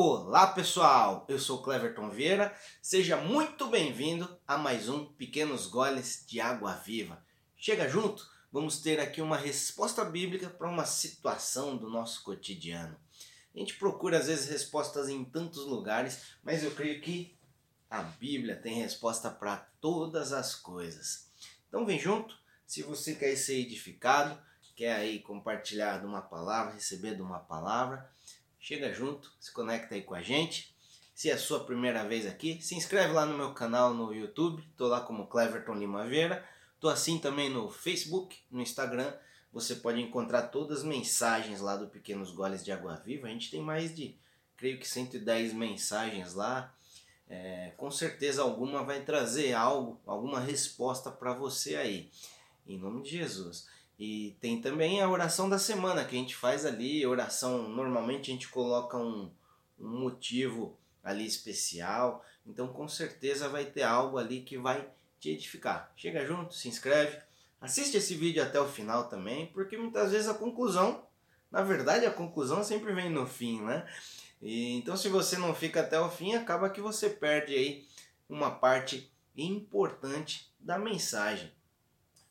Olá pessoal, eu sou Cleverton Vieira, seja muito bem-vindo a mais um Pequenos Goles de Água Viva. Chega junto, vamos ter aqui uma resposta bíblica para uma situação do nosso cotidiano. A gente procura às vezes respostas em tantos lugares, mas eu creio que a Bíblia tem resposta para todas as coisas. Então vem junto, se você quer ser edificado, quer aí compartilhar de uma palavra, receber de uma palavra, chega junto, se conecta aí com a gente. Se é a sua primeira vez aqui, se inscreve lá no meu canal no YouTube, tô lá como Cleverton Lima Vieira. Tô assim também no Facebook, no Instagram. Você pode encontrar todas as mensagens lá do Pequenos Goles de Água Viva. A gente tem mais de, creio que 110 mensagens lá. É, com certeza alguma vai trazer algo, alguma resposta para você aí. Em nome de Jesus. E tem também a oração da semana que a gente faz ali. Oração, normalmente a gente coloca um, um motivo ali especial. Então com certeza vai ter algo ali que vai te edificar. Chega junto, se inscreve, assiste esse vídeo até o final também, porque muitas vezes a conclusão, na verdade a conclusão sempre vem no fim, né? E, então se você não fica até o fim, acaba que você perde aí uma parte importante da mensagem.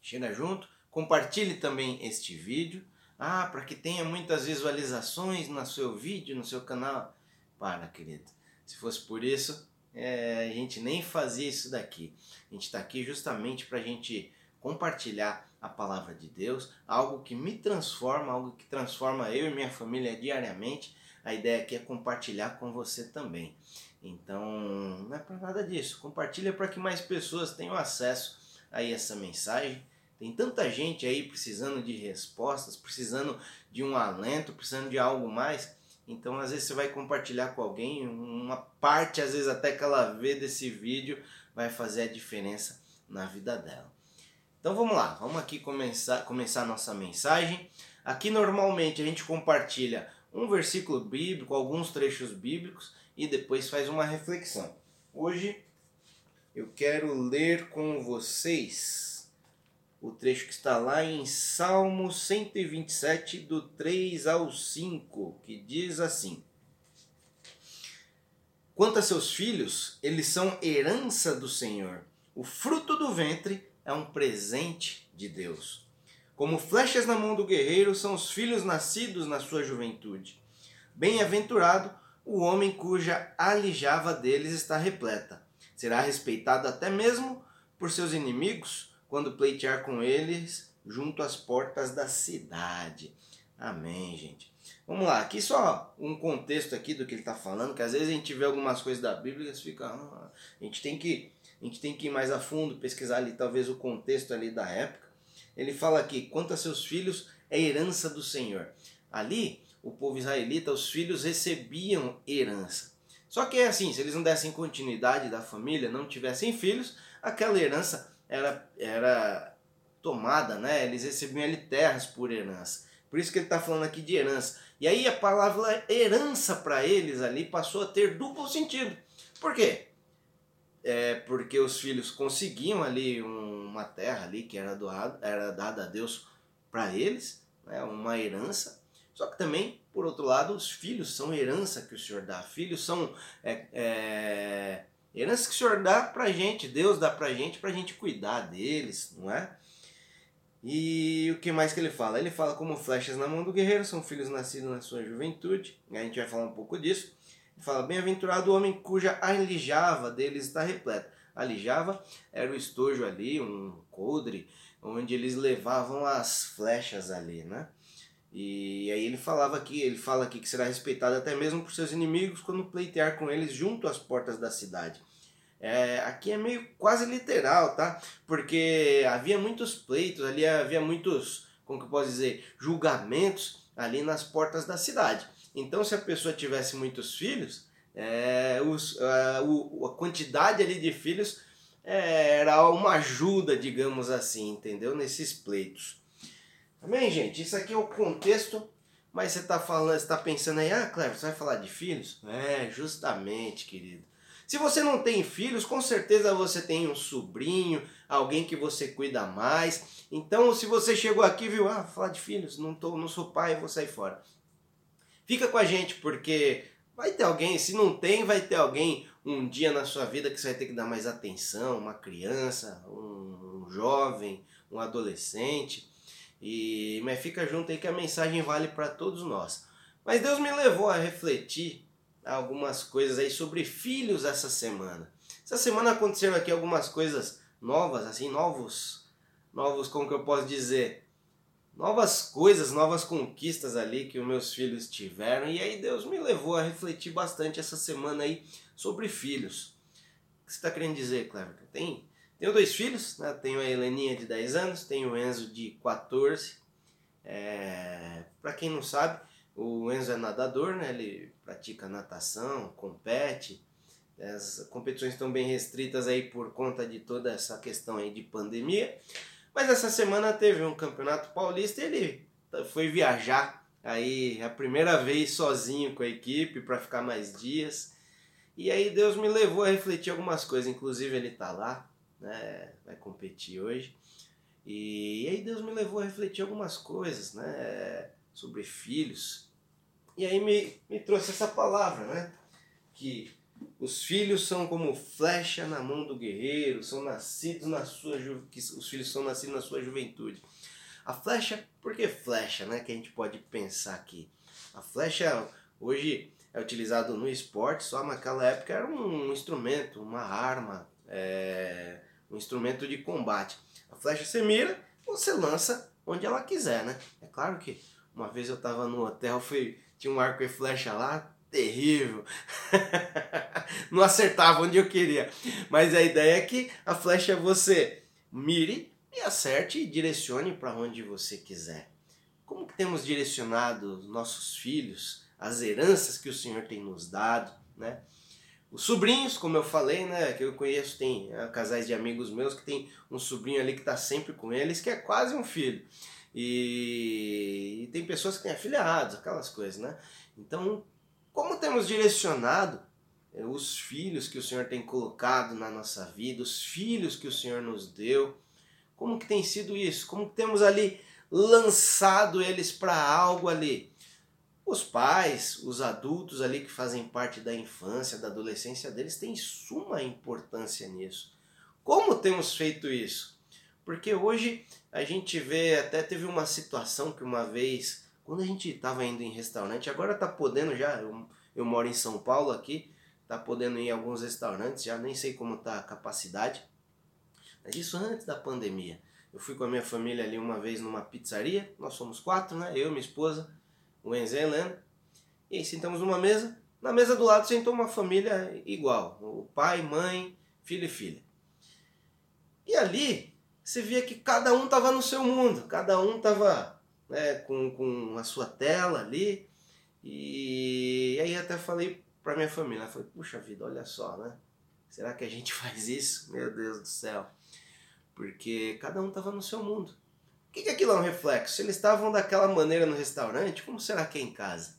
Chega junto, Compartilhe também este vídeo. Ah, para que tenha muitas visualizações no seu vídeo, no seu canal. Para, querido. Se fosse por isso, é, a gente nem fazia isso daqui. A gente está aqui justamente para a gente compartilhar a palavra de Deus, algo que me transforma, algo que transforma eu e minha família diariamente. A ideia aqui é compartilhar com você também. Então, não é para nada disso. Compartilha para que mais pessoas tenham acesso a essa mensagem tem tanta gente aí precisando de respostas, precisando de um alento, precisando de algo mais. Então, às vezes você vai compartilhar com alguém, uma parte, às vezes até que ela vê desse vídeo, vai fazer a diferença na vida dela. Então vamos lá, vamos aqui começar, começar a nossa mensagem. Aqui normalmente a gente compartilha um versículo bíblico, alguns trechos bíblicos e depois faz uma reflexão. Hoje eu quero ler com vocês o trecho que está lá em Salmo 127, do 3 ao 5, que diz assim: Quanto a seus filhos, eles são herança do Senhor. O fruto do ventre é um presente de Deus. Como flechas na mão do guerreiro são os filhos nascidos na sua juventude. Bem-aventurado o homem cuja alijava deles está repleta. Será respeitado até mesmo por seus inimigos quando pleitear com eles junto às portas da cidade. Amém, gente. Vamos lá, aqui só um contexto aqui do que ele está falando, que às vezes a gente vê algumas coisas da Bíblia e fica, ah, a gente tem que a gente tem que ir mais a fundo, pesquisar ali talvez o contexto ali da época. Ele fala aqui, quanto a seus filhos é herança do Senhor. Ali, o povo israelita, os filhos recebiam herança. Só que é assim, se eles não dessem continuidade da família, não tivessem filhos, aquela herança era, era tomada, né? Eles recebiam ali terras por herança. Por isso que ele está falando aqui de herança. E aí a palavra herança para eles ali passou a ter duplo sentido. Por quê? É porque os filhos conseguiam ali uma terra ali que era, doado, era dada a Deus para eles, né? uma herança. Só que também, por outro lado, os filhos são herança que o Senhor dá. Filhos são é, é, Herança que o Senhor dá pra gente, Deus dá pra gente, pra gente cuidar deles, não é? E o que mais que ele fala? Ele fala como flechas na mão do guerreiro, são filhos nascidos na sua juventude. A gente vai falar um pouco disso. Ele fala, bem-aventurado o homem cuja alijava deles está repleta. Alijava era o estojo ali, um coldre, onde eles levavam as flechas ali, né? E aí ele falava aqui, ele fala aqui que será respeitado até mesmo por seus inimigos quando pleitear com eles junto às portas da cidade. É, aqui é meio quase literal, tá? Porque havia muitos pleitos, ali havia muitos, como que eu posso dizer, julgamentos ali nas portas da cidade. Então, se a pessoa tivesse muitos filhos, é, os, a, o, a quantidade ali de filhos é, era uma ajuda, digamos assim, entendeu? Nesses pleitos. Amém, gente? Isso aqui é o contexto, mas você está falando, está pensando aí, ah, Cleber, você vai falar de filhos? É, justamente, querido. Se você não tem filhos, com certeza você tem um sobrinho, alguém que você cuida mais. Então, se você chegou aqui viu, ah, falar de filhos, não, tô, não sou pai, vou sair fora. Fica com a gente, porque Vai ter alguém, se não tem, vai ter alguém um dia na sua vida que você vai ter que dar mais atenção, uma criança, um jovem, um adolescente. E mas fica junto aí que a mensagem vale para todos nós. Mas Deus me levou a refletir algumas coisas aí sobre filhos essa semana. Essa semana aconteceram aqui algumas coisas novas, assim, novos, novos, como que eu posso dizer, novas coisas, novas conquistas ali que os meus filhos tiveram. E aí Deus me levou a refletir bastante essa semana aí sobre filhos. O que você está querendo dizer, Cleber? Tem, tenho dois filhos, né? tenho a Heleninha de 10 anos, tenho o Enzo de 14. É, Para quem não sabe, o Enzo é nadador, né? ele pratica natação, compete. As competições estão bem restritas aí por conta de toda essa questão aí de pandemia. Mas essa semana teve um campeonato paulista e ele foi viajar aí a primeira vez sozinho com a equipe para ficar mais dias. E aí Deus me levou a refletir algumas coisas, inclusive ele está lá, né, vai competir hoje. E aí Deus me levou a refletir algumas coisas, né, sobre filhos. E aí me, me trouxe essa palavra, né, que os filhos são como flecha na mão do guerreiro, são nascidos na sua ju... os filhos são nascidos na sua juventude. A flecha, por que flecha, né? Que a gente pode pensar aqui. A flecha hoje é utilizado no esporte, só naquela época era um instrumento, uma arma, é... um instrumento de combate. A flecha você mira, você lança onde ela quiser, né? É claro que uma vez eu estava no hotel, fui, tinha um arco e flecha lá, terrível. não acertava onde eu queria. Mas a ideia é que a flecha você mire e acerte e direcione para onde você quiser. Como que temos direcionado nossos filhos, as heranças que o Senhor tem nos dado, né? Os sobrinhos, como eu falei, né, que eu conheço, tem é, casais de amigos meus que tem um sobrinho ali que está sempre com eles, que é quase um filho. E, e tem pessoas que têm afilhados, aquelas coisas, né? Então, como temos direcionado eh, os filhos que o Senhor tem colocado na nossa vida, os filhos que o Senhor nos deu, como que tem sido isso? Como temos ali lançado eles para algo ali? Os pais, os adultos ali que fazem parte da infância, da adolescência deles, têm suma importância nisso. Como temos feito isso? Porque hoje a gente vê, até teve uma situação que uma vez quando a gente estava indo em restaurante, agora tá podendo já, eu, eu moro em São Paulo aqui, tá podendo ir em alguns restaurantes, já nem sei como tá a capacidade. Mas isso antes da pandemia. Eu fui com a minha família ali uma vez numa pizzaria, nós somos quatro, né? Eu, minha esposa, Helena. E aí sentamos numa mesa, na mesa do lado sentou uma família igual, o pai, mãe, filho e filha. E ali você via que cada um estava no seu mundo, cada um estava né, com, com a sua tela ali. E aí até falei para minha família, falei, puxa vida, olha só, né? Será que a gente faz isso? Meu Deus do céu. Porque cada um estava no seu mundo. O que, que aquilo é um reflexo? Eles estavam daquela maneira no restaurante, como será que é em casa?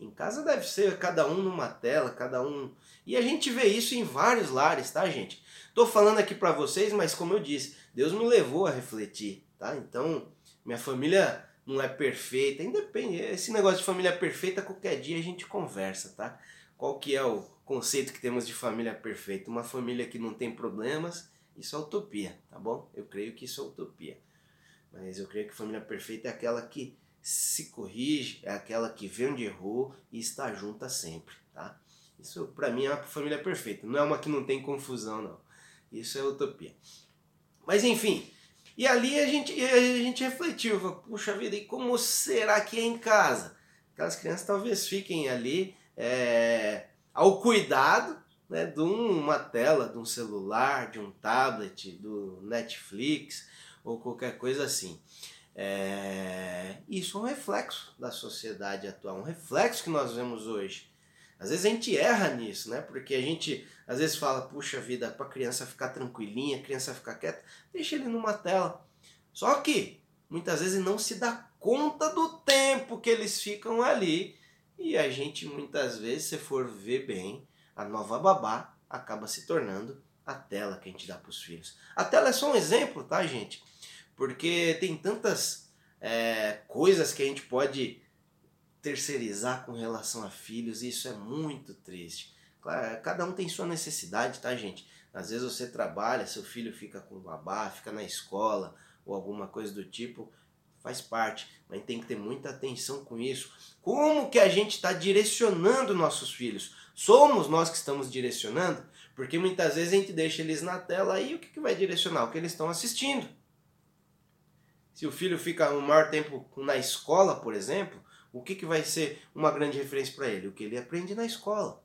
Em casa deve ser cada um numa tela, cada um. E a gente vê isso em vários lares, tá, gente? Tô falando aqui para vocês, mas como eu disse, Deus me levou a refletir, tá? Então, minha família não é perfeita, independe. Esse negócio de família perfeita, qualquer dia a gente conversa, tá? Qual que é o conceito que temos de família perfeita? Uma família que não tem problemas, isso é utopia, tá bom? Eu creio que isso é utopia. Mas eu creio que família perfeita é aquela que se corrige, é aquela que vê onde errou e está junta sempre, tá? Isso para mim é uma família perfeita, não é uma que não tem confusão, não. Isso é utopia. Mas enfim, e ali a gente, a gente refletiu, puxa vida, e como será que é em casa? Aquelas crianças talvez fiquem ali é, ao cuidado né, de uma tela, de um celular, de um tablet, do Netflix ou qualquer coisa assim. É, isso é um reflexo da sociedade atual, um reflexo que nós vemos hoje. Às vezes a gente erra nisso, né? Porque a gente às vezes fala, puxa vida, para a criança ficar tranquilinha, a criança ficar quieta, deixa ele numa tela. Só que muitas vezes não se dá conta do tempo que eles ficam ali. E a gente muitas vezes, se for ver bem, a nova babá acaba se tornando a tela que a gente dá para os filhos. A tela é só um exemplo, tá, gente? Porque tem tantas é, coisas que a gente pode terceirizar com relação a filhos, e isso é muito triste. Claro, cada um tem sua necessidade, tá, gente? Às vezes você trabalha, seu filho fica com babá, fica na escola ou alguma coisa do tipo, faz parte, mas tem que ter muita atenção com isso. Como que a gente está direcionando nossos filhos? Somos nós que estamos direcionando? Porque muitas vezes a gente deixa eles na tela e o que, que vai direcionar? O que eles estão assistindo. Se o filho fica um maior tempo na escola, por exemplo, o que, que vai ser uma grande referência para ele? O que ele aprende na escola.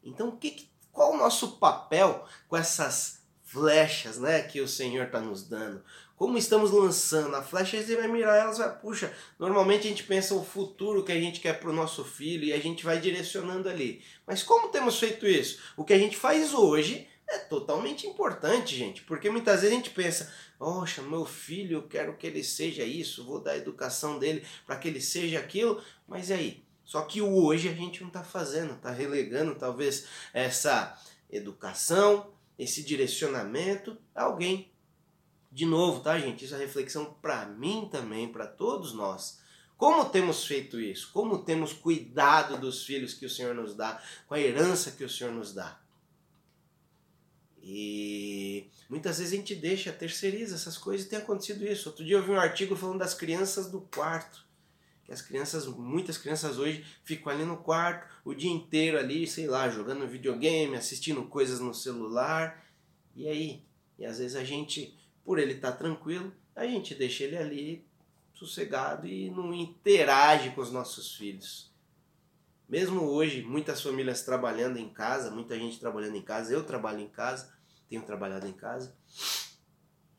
Então, o que, qual o nosso papel com essas flechas né, que o Senhor está nos dando? Como estamos lançando a flecha, você vai mirar elas, vai, puxa, normalmente a gente pensa o futuro que a gente quer para o nosso filho e a gente vai direcionando ali. Mas como temos feito isso? O que a gente faz hoje é totalmente importante, gente, porque muitas vezes a gente pensa, poxa, meu filho, eu quero que ele seja isso, vou dar a educação dele para que ele seja aquilo, mas e aí? Só que hoje a gente não está fazendo, está relegando talvez essa educação, esse direcionamento a alguém de novo, tá, gente? Isso é reflexão para mim também, para todos nós. Como temos feito isso? Como temos cuidado dos filhos que o Senhor nos dá, com a herança que o Senhor nos dá? E muitas vezes a gente deixa, terceiriza essas coisas e tem acontecido isso. Outro dia eu vi um artigo falando das crianças do quarto. Que as crianças, muitas crianças hoje ficam ali no quarto o dia inteiro ali, sei lá, jogando videogame, assistindo coisas no celular. E aí? E às vezes a gente por ele estar tá tranquilo, a gente deixa ele ali sossegado e não interage com os nossos filhos. Mesmo hoje, muitas famílias trabalhando em casa, muita gente trabalhando em casa, eu trabalho em casa, tenho trabalhado em casa.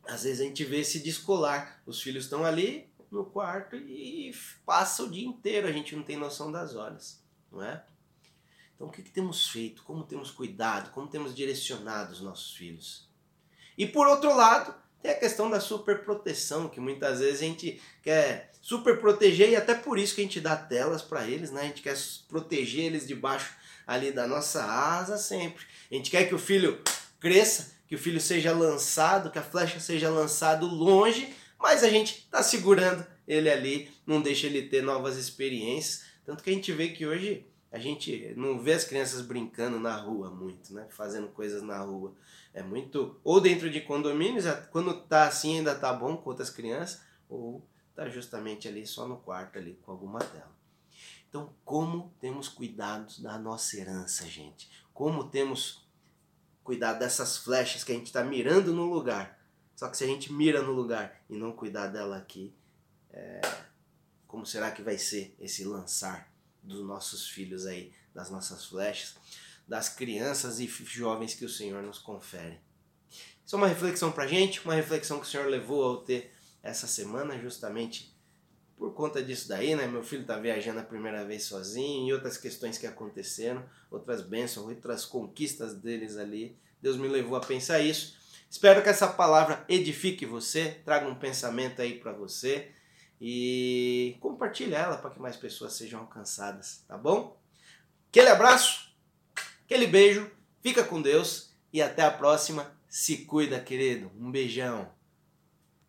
Às vezes a gente vê se descolar. Os filhos estão ali no quarto e passa o dia inteiro, a gente não tem noção das horas, não é? Então o que, que temos feito? Como temos cuidado? Como temos direcionado os nossos filhos? E por outro lado, tem a questão da superproteção, que muitas vezes a gente quer super proteger e até por isso que a gente dá telas para eles, né? A gente quer proteger eles debaixo ali da nossa asa sempre. A gente quer que o filho cresça, que o filho seja lançado, que a flecha seja lançado longe, mas a gente está segurando ele ali, não deixa ele ter novas experiências. Tanto que a gente vê que hoje a gente não vê as crianças brincando na rua muito, né? Fazendo coisas na rua. É muito. Ou dentro de condomínios, quando tá assim ainda tá bom com outras crianças, ou tá justamente ali só no quarto ali com alguma tela. Então, como temos cuidado da nossa herança, gente? Como temos cuidado dessas flechas que a gente está mirando no lugar? Só que se a gente mira no lugar e não cuidar dela aqui, é... como será que vai ser esse lançar dos nossos filhos aí, das nossas flechas? das crianças e jovens que o Senhor nos confere. Isso é uma reflexão para gente, uma reflexão que o Senhor levou ao ter essa semana, justamente por conta disso daí, né? Meu filho está viajando a primeira vez sozinho e outras questões que aconteceram, outras bênçãos, outras conquistas deles ali. Deus me levou a pensar isso. Espero que essa palavra edifique você, traga um pensamento aí para você e compartilhe ela para que mais pessoas sejam alcançadas, tá bom? Aquele abraço Aquele beijo, fica com Deus e até a próxima. Se cuida, querido. Um beijão.